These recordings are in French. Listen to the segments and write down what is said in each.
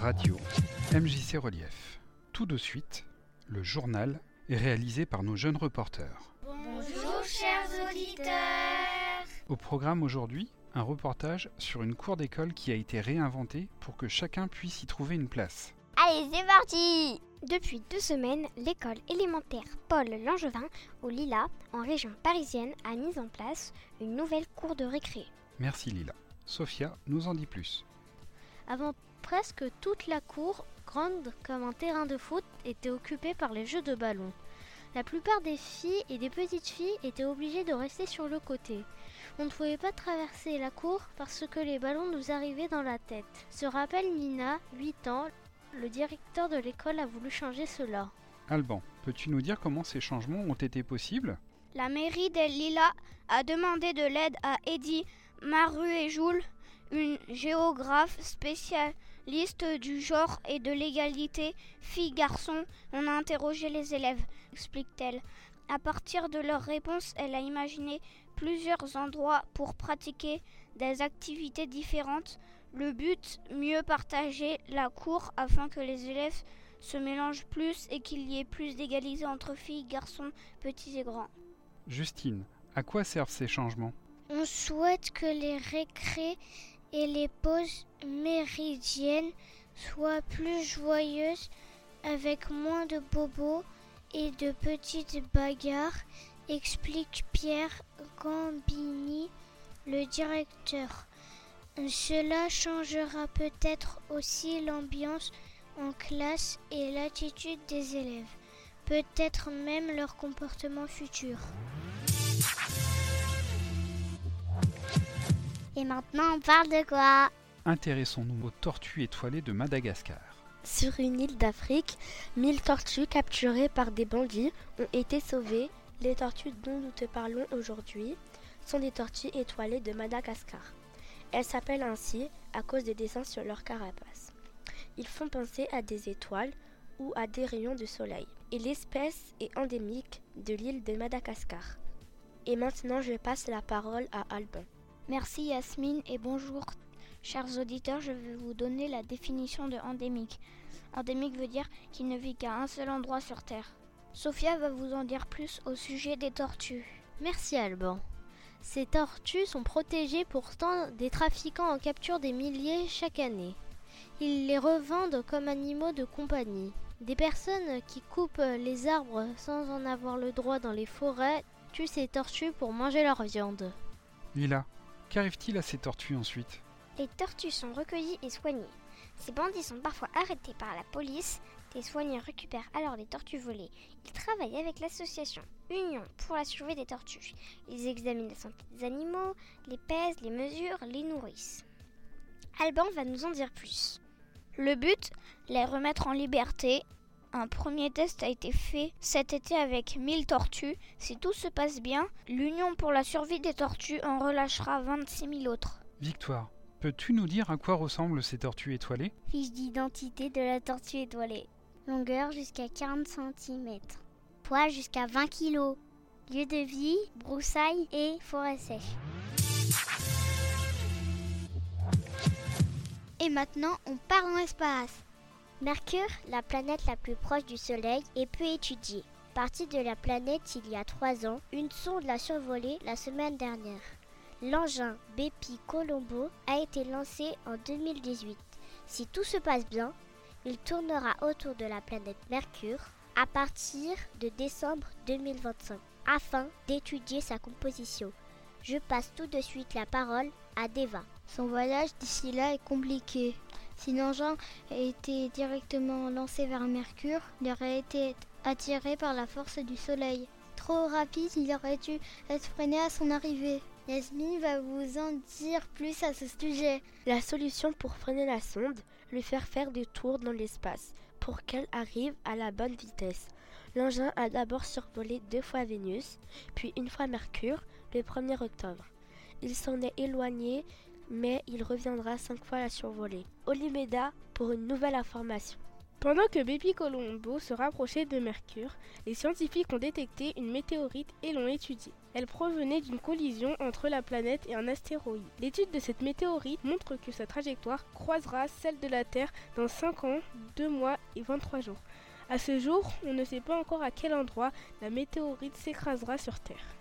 radio, MJC Relief. Tout de suite, le journal est réalisé par nos jeunes reporters. Bonjour chers auditeurs Au programme aujourd'hui, un reportage sur une cour d'école qui a été réinventée pour que chacun puisse y trouver une place. Allez, c'est parti Depuis deux semaines, l'école élémentaire Paul Langevin au Lila, en région parisienne, a mis en place une nouvelle cour de récré. Merci Lila. Sophia nous en dit plus. Avant presque toute la cour, grande comme un terrain de foot, était occupée par les jeux de ballon. La plupart des filles et des petites filles étaient obligées de rester sur le côté. On ne pouvait pas traverser la cour parce que les ballons nous arrivaient dans la tête. Se rappelle Nina, 8 ans, le directeur de l'école a voulu changer cela. Alban, peux-tu nous dire comment ces changements ont été possibles? La mairie d'El Lila a demandé de l'aide à Eddie Maruejoul, une géographe spécialiste du genre et de l'égalité filles-garçons. On a interrogé les élèves, explique-t-elle. À partir de leurs réponses, elle a imaginé plusieurs endroits pour pratiquer des activités différentes. Le but, mieux partager la cour afin que les élèves se mélangent plus et qu'il y ait plus d'égalité entre filles, garçons, petits et grands. Justine, à quoi servent ces changements? On souhaite que les récrés et les pauses méridiennes soient plus joyeuses avec moins de bobos et de petites bagarres, explique Pierre Gambini, le directeur. Cela changera peut-être aussi l'ambiance en classe et l'attitude des élèves, peut-être même leur comportement futur. Et maintenant, on parle de quoi? Intéressons-nous aux tortues étoilées de Madagascar. Sur une île d'Afrique, 1000 tortues capturées par des bandits ont été sauvées. Les tortues dont nous te parlons aujourd'hui sont des tortues étoilées de Madagascar. Elles s'appellent ainsi à cause des dessins sur leur carapace. Ils font penser à des étoiles ou à des rayons de soleil. Et l'espèce est endémique de l'île de Madagascar. Et maintenant, je passe la parole à Alban. Merci Yasmine et bonjour chers auditeurs, je vais vous donner la définition de endémique. Endémique veut dire qu'il ne vit qu'à un seul endroit sur Terre. Sophia va vous en dire plus au sujet des tortues. Merci Alban. Ces tortues sont protégées pourtant des trafiquants en capture des milliers chaque année. Ils les revendent comme animaux de compagnie. Des personnes qui coupent les arbres sans en avoir le droit dans les forêts tuent ces tortues pour manger leur viande. Lila, qu'arrive-t-il à ces tortues ensuite? Les tortues sont recueillies et soignées. Ces bandits sont parfois arrêtés par la police. Les soignants récupèrent alors les tortues volées. Ils travaillent avec l'association Union pour la survie des tortues. Ils examinent la santé des animaux, les pèsent, les mesurent, les nourrissent. Alban va nous en dire plus. Le but, les remettre en liberté. Un premier test a été fait cet été avec 1000 tortues. Si tout se passe bien, l'Union pour la survie des tortues en relâchera 26 000 autres. Victoire, peux-tu nous dire à quoi ressemblent ces tortues étoilées? Fiche d'identité de la tortue étoilée. Longueur jusqu'à 40 cm. Poids jusqu'à 20 kg. Lieu de vie, broussailles et forêt sèche. Et maintenant, on part dans l'espace. Mercure, la planète la plus proche du Soleil, est peu étudiée. Partie de la planète il y a trois ans, une sonde l'a survolée la semaine dernière. L'engin Bepi Colombo a été lancé en 2018. Si tout se passe bien, il tournera autour de la planète Mercure à partir de décembre 2025 afin d'étudier sa composition. Je passe tout de suite la parole à Deva. Son voyage d'ici là est compliqué. Si l'engin était directement lancé vers Mercure, il aurait été attiré par la force du Soleil. Trop rapide, il aurait dû être freiné à son arrivée. Yasmine va vous en dire plus à ce sujet. La solution pour freiner la sonde, lui faire faire des tours dans l'espace pour qu'elle arrive à la bonne vitesse. L'engin a d'abord survolé deux fois Vénus, puis une fois Mercure, le 1er octobre. Il s'en est éloigné, mais il reviendra cinq fois la survoler. Olimeda pour une nouvelle information. Pendant que Bepi Colombo se rapprochait de Mercure, les scientifiques ont détecté une météorite et l'ont étudiée. Elle provenait d'une collision entre la planète et un astéroïde. L'étude de cette météorite montre que sa trajectoire croisera celle de la Terre dans 5 ans, 2 mois et 23 jours. À ce jour, on ne sait pas encore à quel endroit la météorite s'écrasera sur Terre.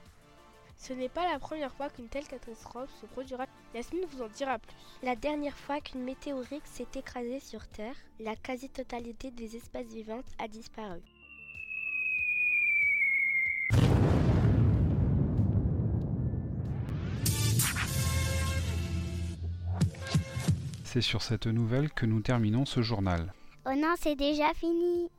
Ce n'est pas la première fois qu'une telle catastrophe se produira. Yasmine vous en dira plus. La dernière fois qu'une météorite s'est écrasée sur Terre, la quasi-totalité des espèces vivantes a disparu. C'est sur cette nouvelle que nous terminons ce journal. Oh non, c'est déjà fini.